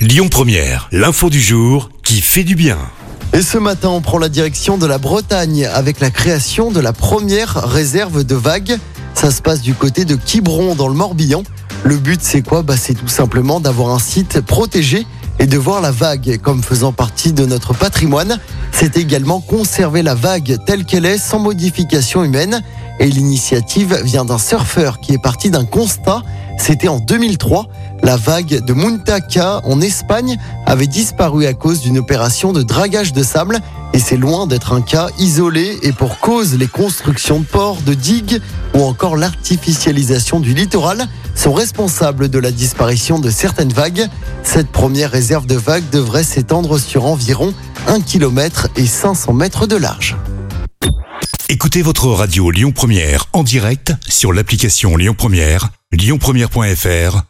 Lyon Première, l'info du jour qui fait du bien. Et ce matin, on prend la direction de la Bretagne avec la création de la première réserve de vagues. Ça se passe du côté de Quiberon dans le Morbihan. Le but, c'est quoi? Bah, C'est tout simplement d'avoir un site protégé et de voir la vague comme faisant partie de notre patrimoine. C'est également conserver la vague telle qu'elle est sans modification humaine. Et l'initiative vient d'un surfeur qui est parti d'un constat. C'était en 2003. La vague de Muntaka en Espagne avait disparu à cause d'une opération de dragage de sable. Et c'est loin d'être un cas isolé et pour cause les constructions de ports, de digues ou encore l'artificialisation du littoral sont responsables de la disparition de certaines vagues. Cette première réserve de vagues devrait s'étendre sur environ 1 km et 500 mètres de large. Écoutez votre radio Lyon Première en direct sur l'application Lyon Première, lyonpremière.fr